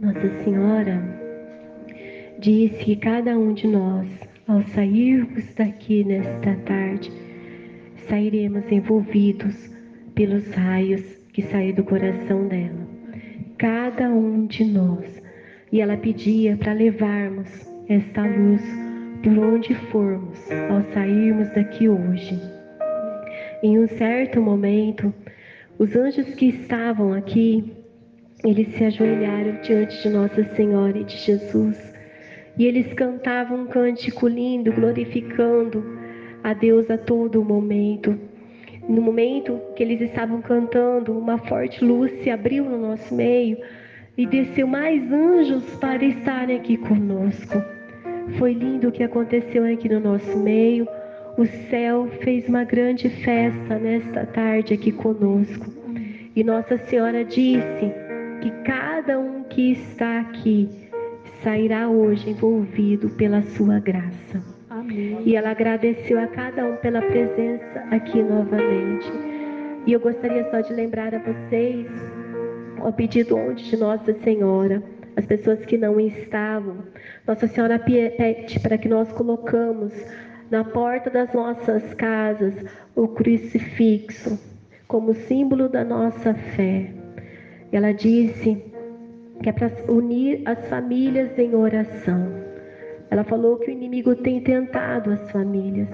Nossa Senhora disse que cada um de nós, ao sairmos daqui nesta tarde, sairemos envolvidos pelos raios que saem do coração dela. Cada um de nós. E ela pedia para levarmos esta luz por onde formos ao sairmos daqui hoje. Em um certo momento, os anjos que estavam aqui, eles se ajoelharam diante de Nossa Senhora e de Jesus. E eles cantavam um cântico lindo, glorificando a Deus a todo momento. No momento que eles estavam cantando, uma forte luz se abriu no nosso meio e desceu mais anjos para estarem aqui conosco. Foi lindo o que aconteceu aqui no nosso meio. O céu fez uma grande festa nesta tarde aqui conosco. E Nossa Senhora disse que cada um que está aqui sairá hoje envolvido pela sua graça. Amém. E ela agradeceu a cada um pela presença aqui novamente. E eu gostaria só de lembrar a vocês o pedido ontem de Nossa Senhora as pessoas que não estavam. Nossa Senhora pede para que nós colocamos na porta das nossas casas o crucifixo como símbolo da nossa fé. Ela disse que é para unir as famílias em oração. Ela falou que o inimigo tem tentado as famílias.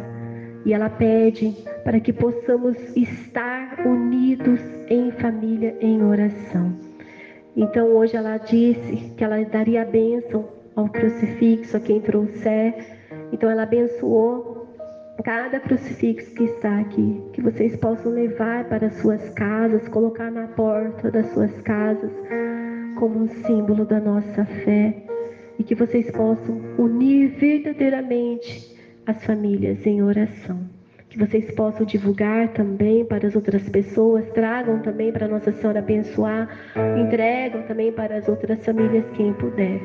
E ela pede para que possamos estar unidos em família em oração. Então hoje ela disse que ela daria a bênção ao crucifixo a quem trouxer. Então ela abençoou cada crucifixo que está aqui, que vocês possam levar para suas casas, colocar na porta das suas casas como um símbolo da nossa fé e que vocês possam unir verdadeiramente as famílias em oração que vocês possam divulgar também para as outras pessoas, tragam também para Nossa Senhora abençoar, entregam também para as outras famílias quem puder.